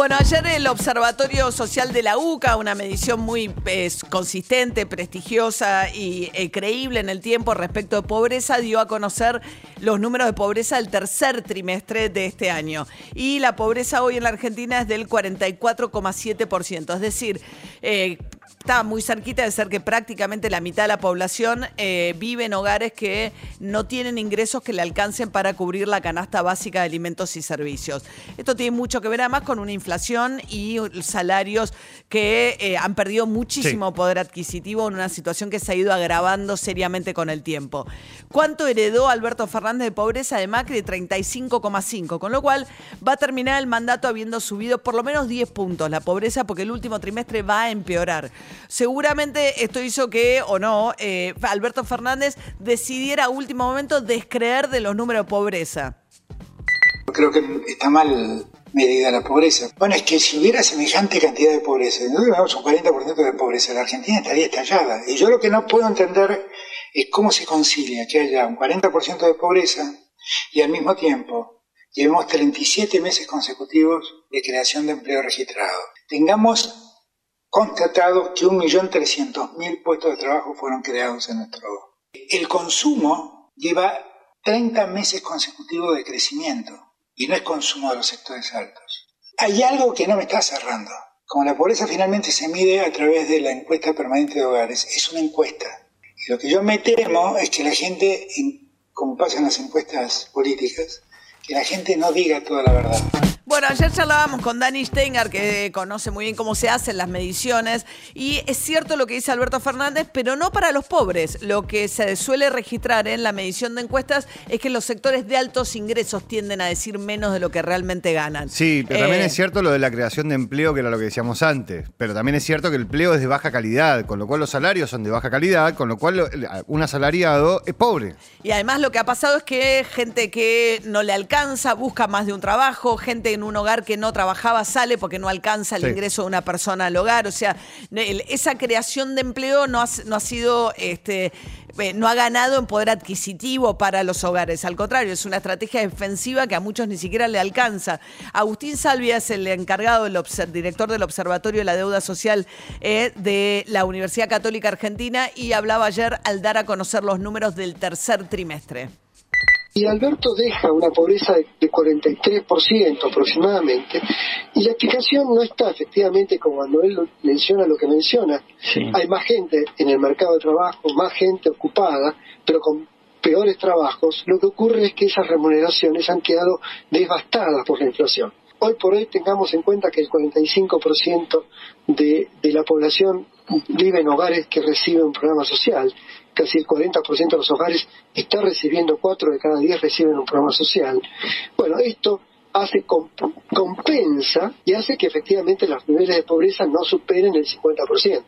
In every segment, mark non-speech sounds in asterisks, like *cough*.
Bueno, ayer el Observatorio Social de la UCA, una medición muy consistente, prestigiosa y eh, creíble en el tiempo respecto de pobreza, dio a conocer los números de pobreza del tercer trimestre de este año. Y la pobreza hoy en la Argentina es del 44,7%, es decir, eh, está muy cerquita de ser que prácticamente la mitad de la población eh, vive en hogares que no tienen ingresos que le alcancen para cubrir la canasta básica de alimentos y servicios. Esto tiene mucho que ver además con una inflación y salarios que eh, han perdido muchísimo poder adquisitivo en una situación que se ha ido agravando seriamente con el tiempo. ¿Cuánto heredó Alberto Fernández de pobreza de Macri? De 35,5, con lo cual va a terminar el mandato habiendo subido por lo menos 10 puntos la pobreza porque el último trimestre va a empeorar. Seguramente esto hizo que, o no, eh, Alberto Fernández decidiera a último momento descreer de los números de pobreza. Creo que está mal medida la pobreza. Bueno, es que si hubiera semejante cantidad de pobreza, no tuviéramos un 40% de pobreza, la Argentina estaría estallada. Y yo lo que no puedo entender es cómo se concilia que haya un 40% de pobreza y al mismo tiempo llevemos 37 meses consecutivos de creación de empleo registrado. Tengamos constatado que 1.300.000 puestos de trabajo fueron creados en nuestro El consumo lleva 30 meses consecutivos de crecimiento y no es consumo de los sectores altos. Hay algo que no me está cerrando. Como la pobreza finalmente se mide a través de la encuesta permanente de hogares, es una encuesta. Y lo que yo me temo es que la gente, como pasa en las encuestas políticas, que la gente no diga toda la verdad. Bueno, ayer charlábamos con Dani Steiner, que conoce muy bien cómo se hacen las mediciones, y es cierto lo que dice Alberto Fernández, pero no para los pobres. Lo que se suele registrar en la medición de encuestas es que los sectores de altos ingresos tienden a decir menos de lo que realmente ganan. Sí, pero también Eh, es cierto lo de la creación de empleo, que era lo que decíamos antes. Pero también es cierto que el empleo es de baja calidad, con lo cual los salarios son de baja calidad, con lo cual un asalariado es pobre. Y además lo que ha pasado es que gente que no le alcanza busca más de un trabajo, gente en un hogar que no trabajaba sale porque no alcanza el Sí. ingreso de una persona al hogar. O sea, el- esa creación de empleo no ha, no ha sido, este, eh, no ha ganado en poder adquisitivo para los hogares. Al contrario, es una estrategia defensiva que a muchos ni siquiera le alcanza. Agustín Salvia es el encargado, el director del Observatorio de la Deuda Social eh, de la Universidad Católica Argentina y hablaba ayer al dar a conocer los números del tercer trimestre. Y Alberto deja una pobreza de, de 43% aproximadamente, y la explicación no está efectivamente como cuando él menciona lo que menciona. Hay más gente en el mercado de trabajo, más gente ocupada, pero con peores trabajos. Lo que ocurre es que esas remuneraciones han quedado devastadas por la inflación. Hoy por hoy tengamos en cuenta que el 45% de, de la población vive en hogares que reciben un programa social. Casi el 40% de los hogares está recibiendo, 4 de cada 10 reciben un programa social. Bueno, esto hace comp- compensa y hace que efectivamente los niveles de pobreza no superen el 50%.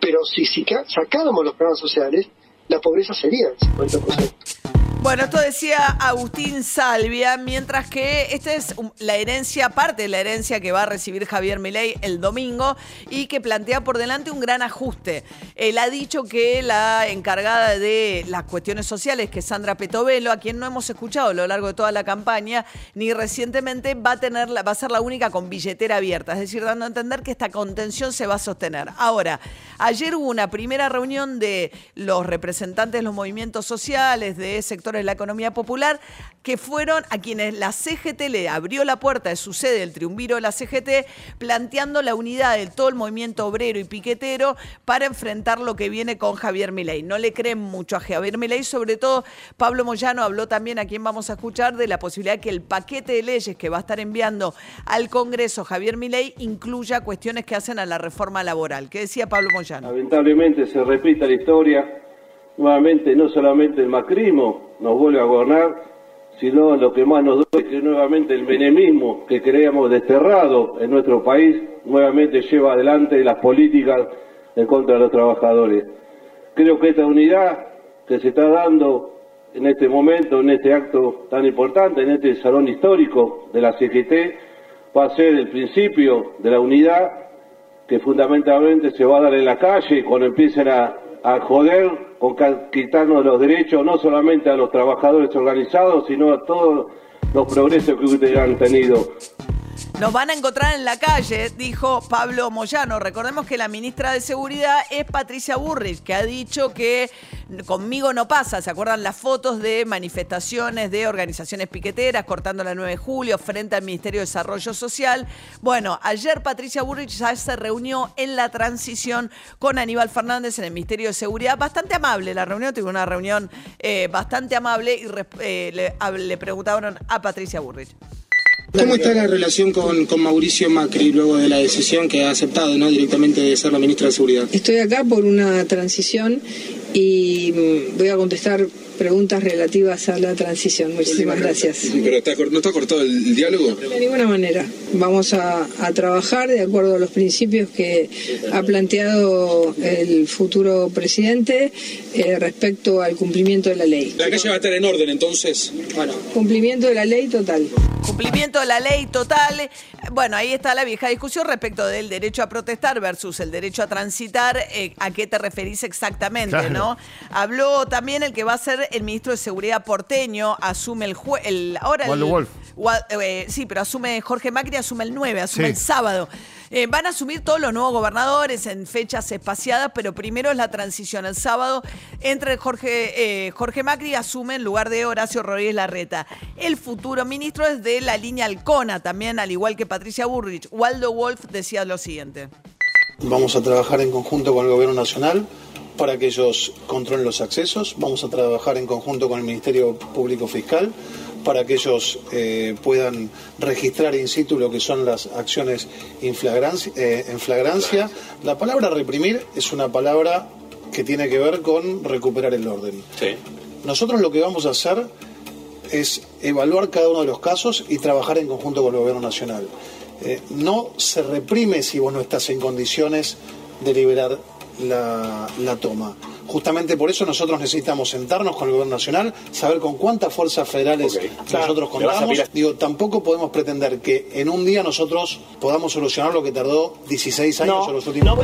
Pero si, si sacáramos los programas sociales, la pobreza sería el 50%. Bueno, esto decía Agustín Salvia, mientras que esta es la herencia, parte de la herencia que va a recibir Javier Milei el domingo y que plantea por delante un gran ajuste. Él ha dicho que la encargada de las cuestiones sociales, que es Sandra Petovelo, a quien no hemos escuchado a lo largo de toda la campaña, ni recientemente va a tener, va a ser la única con billetera abierta, es decir, dando a entender que esta contención se va a sostener. Ahora, ayer hubo una primera reunión de los representantes de los movimientos sociales, de sectores de la economía popular, que fueron a quienes la CGT le abrió la puerta de su sede, el triunviro de la CGT, planteando la unidad de todo el movimiento obrero y piquetero para enfrentar lo que viene con Javier Milei. No le creen mucho a Javier Milei, sobre todo Pablo Moyano habló también a quien vamos a escuchar de la posibilidad que el paquete de leyes que va a estar enviando al Congreso Javier Milei incluya cuestiones que hacen a la reforma laboral. ¿Qué decía Pablo Moyano? Lamentablemente se repita la historia, nuevamente no solamente el macrismo nos vuelve a gobernar, sino lo que más nos duele que nuevamente el menemismo que creíamos desterrado en nuestro país, nuevamente lleva adelante las políticas en contra de los trabajadores. Creo que esta unidad que se está dando en este momento, en este acto tan importante, en este salón histórico de la CGT, va a ser el principio de la unidad que fundamentalmente se va a dar en la calle cuando empiecen a, a joder con quitarnos los derechos no solamente a los trabajadores organizados, sino a todos los progresos que ustedes han tenido. Nos van a encontrar en la calle, dijo Pablo Moyano. Recordemos que la ministra de Seguridad es Patricia Burrich, que ha dicho que conmigo no pasa. ¿Se acuerdan las fotos de manifestaciones de organizaciones piqueteras cortando la 9 de julio frente al Ministerio de Desarrollo Social? Bueno, ayer Patricia Burrich ya se reunió en la transición con Aníbal Fernández en el Ministerio de Seguridad. Bastante amable la reunión, tuvo una reunión eh, bastante amable y eh, le, le preguntaron a Patricia Burrich. ¿Cómo está la relación con, con, Mauricio Macri luego de la decisión que ha aceptado ¿no? directamente de ser la ministra de Seguridad? Estoy acá por una transición y mm, voy a contestar preguntas relativas a la transición. Muchísimas gracias. ¿Pero no está cortado el, diálogo? De ninguna manera. Vamos a, trabajar de acuerdo a los principios que ha planteado el futuro presidente eh, respecto al cumplimiento de la ley. La calle va a estar en orden entonces. Bueno, cumplimiento de la ley total. Cumplimiento de la ley total. Bueno, ahí está la vieja discusión respecto del derecho a protestar versus el derecho a transitar. Eh, ¿A qué te referís exactamente, no? Habló también el que va a ser el ministro de Seguridad porteño, asume el jueves. Ahora Waldo Wolf. Eh, sí, pero asume Jorge Macri, asume el 9, asume el sábado. Eh, van a asumir todos los nuevos gobernadores en fechas espaciadas, pero primero es la transición. El sábado entre Jorge, eh, Jorge Macri asume en lugar de Horacio Rodríguez Larreta. El futuro ministro es de la línea Alcona, también al igual que Patricia Burrich. Waldo Wolf decía lo siguiente. Vamos a trabajar en conjunto con el gobierno nacional para que ellos controlen los accesos. Vamos a trabajar en conjunto con el Ministerio Público Fiscal para que ellos eh, puedan registrar in situ lo que son las acciones eh, en flagrancia. La palabra reprimir es una palabra que tiene que ver con recuperar el orden. Nosotros lo que vamos a hacer es evaluar cada uno de los casos y trabajar en conjunto con el Gobierno Nacional. Eh, no se reprime si vos no estás en condiciones de liberar la, toma. Justamente por eso nosotros necesitamos sentarnos con el gobierno nacional, saber con cuántas fuerzas federales nosotros contamos. Digo, tampoco podemos pretender que en un día nosotros podamos solucionar lo que tardó 16 años o los últimos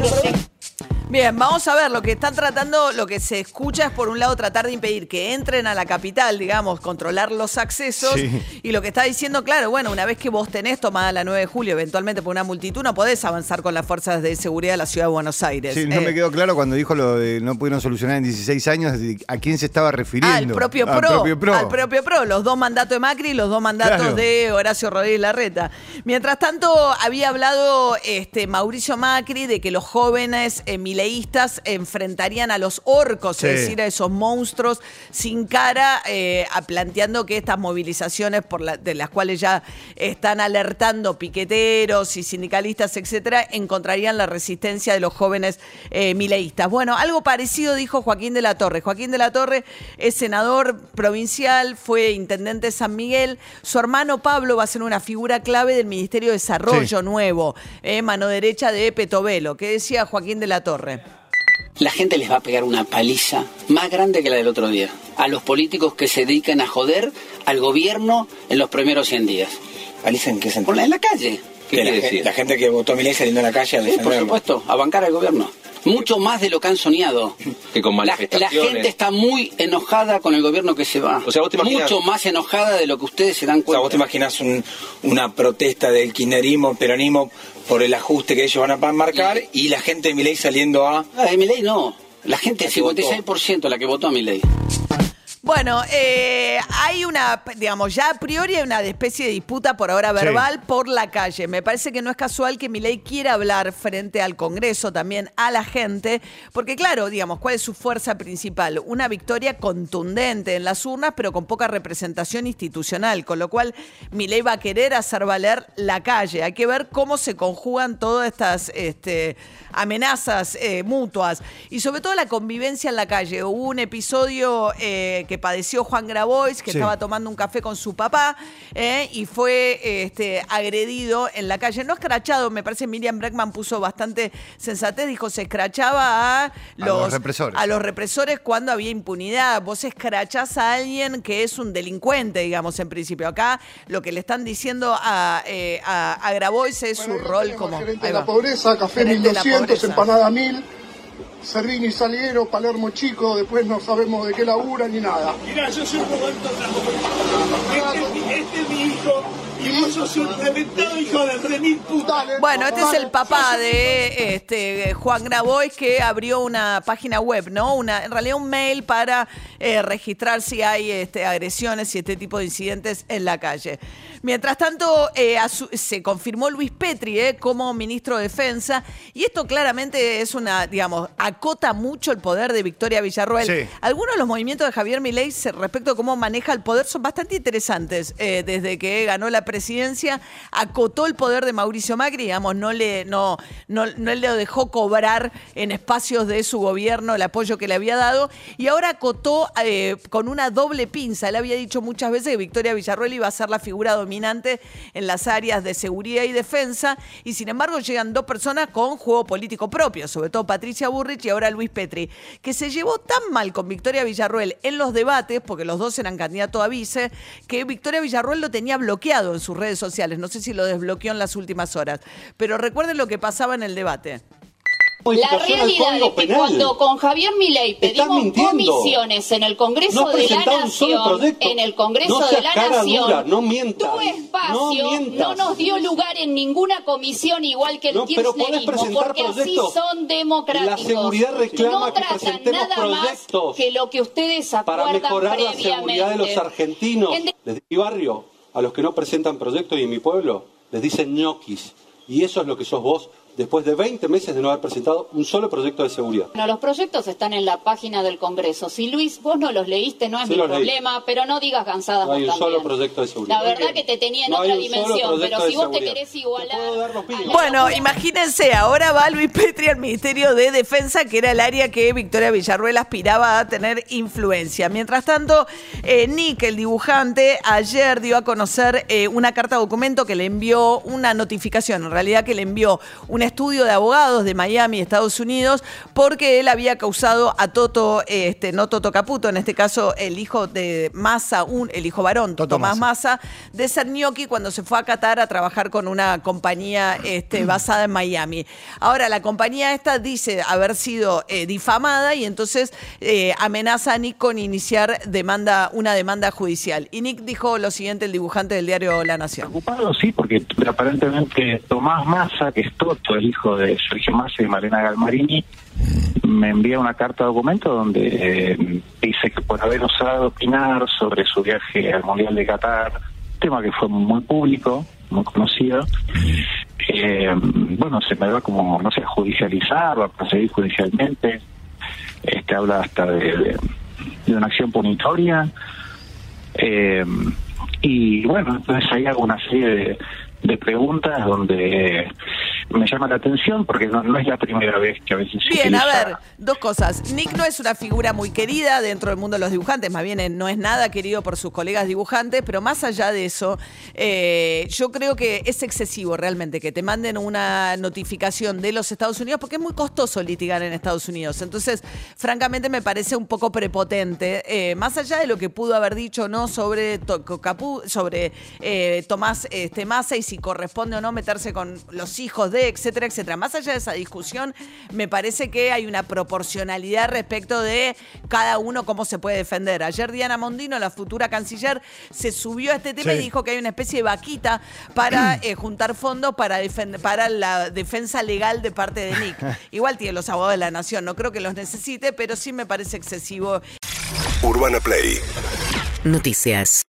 Bien, vamos a ver, lo que están tratando, lo que se escucha es por un lado tratar de impedir que entren a la capital, digamos, controlar los accesos. Y lo que está diciendo, claro, bueno, una vez que vos tenés tomada la 9 de julio, eventualmente por una multitud, no podés avanzar con las fuerzas de seguridad de la ciudad de Buenos Aires. Sí, no me eh, quedó claro cuando dijo lo de no pudieron solucionar en 16 años, a quién se estaba refiriendo. Al propio PRO. Al propio PRO. Al propio PRO, los dos mandatos de Macri y los dos mandatos de Horacio Rodríguez Larreta. Mientras tanto, había hablado este, Mauricio Macri de que los jóvenes eh, mileístas enfrentarían a los orcos, es decir, a esos monstruos sin cara, eh, planteando que estas movilizaciones por de las cuales ya están alertando piqueteros y sindicalistas, etcétera, encontrarían la resistencia de los jóvenes eh, mileístas. Bueno, algo parecido dijo Joaquín de la Torre. Joaquín de la Torre es senador provincial, fue intendente de San Miguel. Su hermano Pablo va a ser una figura clave del Ministerio de Desarrollo Nuevo, eh, mano derecha de Petovelo. ¿Qué decía Joaquín de la Torre? La gente les va a pegar una paliza más grande que la del otro día. A los políticos que se dedican a joder al gobierno en los primeros 100 días. ¿Paliza en qué sentido? En la calle. ¿Qué la, la, gente que votó a Milei saliendo a la calle a Sí, por supuesto, a bancar al gobierno. Mucho más de lo que han soñado. Que con manifestaciones. La, gente está muy enojada con el gobierno que se va. O sea, Mucho más enojada de lo que ustedes se dan cuenta. O sea, vos te imaginas una protesta del kirchnerismo, peronismo por el ajuste que ellos van a marcar y, la gente de Milei saliendo a... Ah, de Milei no. La gente, el 56% la que votó a Milei. Bueno, eh, hay una, digamos, ya a priori hay una especie de disputa por ahora verbal por la calle. Me parece que no es casual que Milei quiera hablar frente al Congreso, también a la gente, porque claro, digamos, ¿cuál es su fuerza principal? Una victoria contundente en las urnas, pero con poca representación institucional, con lo cual Milei va a querer hacer valer la calle. Hay que ver cómo se conjugan todas estas este, amenazas eh, mutuas y sobre todo la convivencia en la calle. Hubo un episodio eh, que que padeció Juan Grabois, que Sí. estaba tomando un café con su papá eh, y fue este, agredido en la calle. No escrachado, me parece Miriam Breckman puso bastante sensatez, dijo se escrachaba a los, los represores. a los represores cuando había impunidad. Vos escrachás a alguien que es un delincuente, digamos, en principio. Acá lo que le están diciendo a, eh, a, a Grabois es su rol como... Gerente ahí de la pobreza, café Gerente de la 1200, pobreza. empanada 1000, Servini Saliero, Palermo Chico, después no sabemos de qué labura ni nada. Mirá, yo soy Roberto Este, este es mi hijo y vos sos un reventado hijo de remil puta. Bueno, este es el papá de este, Juan Grabois que abrió una página web, ¿no? Una, en realidad un mail para eh, registrar si hay este, agresiones y este tipo de incidentes en la calle. Mientras tanto, eh, se confirmó Luis Petri eh, como ministro de Defensa y esto claramente es una, digamos, acota mucho el poder de Victoria Villarroel. Sí. Algunos de los movimientos de Javier Milei respecto a cómo maneja el poder son bastante interesantes. Eh, desde que ganó la presidencia, acotó el poder de Mauricio Macri, digamos, no le, no, no, no le dejó cobrar en espacios de su gobierno el apoyo que le había dado, y ahora acotó eh, con una doble pinza. Él había dicho muchas veces que Victoria Villarroel iba a ser la figura dominante en las áreas de seguridad y defensa, y sin embargo llegan dos personas con juego político propio, sobre todo Patricia Burrich y ahora Luis Petri, que se llevó tan mal con Victoria Villarroel en los debates, porque los dos eran candidatos a vice, que Victoria Villarroel lo tenía bloqueado en sus redes sociales. No sé si lo desbloqueó en las últimas horas, pero recuerden lo que pasaba en el debate. La realidad es que Penal. cuando con Javier Milei pedimos comisiones en el Congreso No de la Nación, en el Congreso No de la Nación, dura, no mientas. tu espacio No nos dio lugar en ninguna comisión igual que el kirchnerismo, porque así son democráticos. La seguridad reclama no que tratan presentemos nada más que lo que ustedes para acuerdan mejorar la previamente. seguridad de los argentinos. En de- Desde mi barrio, a los que no presentan proyectos y en mi pueblo, les dicen ñoquis. Y eso es lo que sos vos después de 20 meses de no haber presentado un solo proyecto de seguridad. Bueno, los proyectos están en la página del Congreso. Si Luis, vos no los leíste, no es Sí mi leí. problema, pero no digas cansadas No hay un solo proyecto de seguridad. La verdad que te tenía en No otra dimensión, pero si vos te querés igualar. Bueno, imagínense, ahora va Luis Petri al Ministerio de Defensa, que era el área que Victoria Villarruel aspiraba a tener influencia. Mientras tanto, eh, Nick, el dibujante, ayer dio a conocer eh, una carta documento que le envió, una notificación, en realidad que le envió un estudio de abogados de Miami, Estados Unidos, porque él había causado a Toto, este, no Toto Caputo, en este caso el hijo de Massa, un, el hijo varón, Tomás Massa, de ser ñoqui cuando se fue a Qatar a trabajar con una compañía este, *clears throat* basada en Miami. Ahora, la compañía esta dice haber sido eh, difamada y entonces eh, amenaza a Nick con iniciar demanda, una demanda judicial. Y Nick dijo lo siguiente, el dibujante del diario La Nación. Preocupado, sí, porque aparentemente Tomás Massa, que es Toto, el hijo de Sergio Massa y Malena Galmarini, me envía una carta de documento donde eh, dice que por haber osado opinar sobre su viaje al Mundial de Qatar, tema que fue muy público, muy conocido, eh, bueno, se me va como, no sé, a judicializar a proseguir judicialmente. Este habla hasta de, una acción punitoria. Eh, y bueno, entonces hay alguna serie de, de preguntas donde me llama la atención porque no, no es la primera vez que a veces se Bien, a ver, dos cosas. Nick no es una figura muy querida dentro del mundo de los dibujantes, más bien eh, no es nada querido por sus colegas dibujantes, pero más allá de eso, eh, yo creo que es excesivo realmente que te manden una notificación de los Estados Unidos, porque es muy costoso litigar en Estados Unidos. Entonces, francamente, me parece un poco prepotente, eh, más allá de lo que pudo haber dicho o no sobre, Capu- sobre eh, Tomás este, Massa y si corresponde o no meterse con los hijos de, etcétera, etcétera. Más allá de esa discusión, me parece que hay una proporcionalidad respecto de cada uno cómo se puede defender. Ayer Diana Mondino, la futura canciller, se subió a este tema Sí. y dijo que hay una especie de vaquita para *clears throat* eh, juntar fondos para, para la defensa legal de parte de Nick. *laughs* Igual tiene los abogados de la nación, no creo que los necesite, pero sí me parece excesivo. Urbana Play Noticias.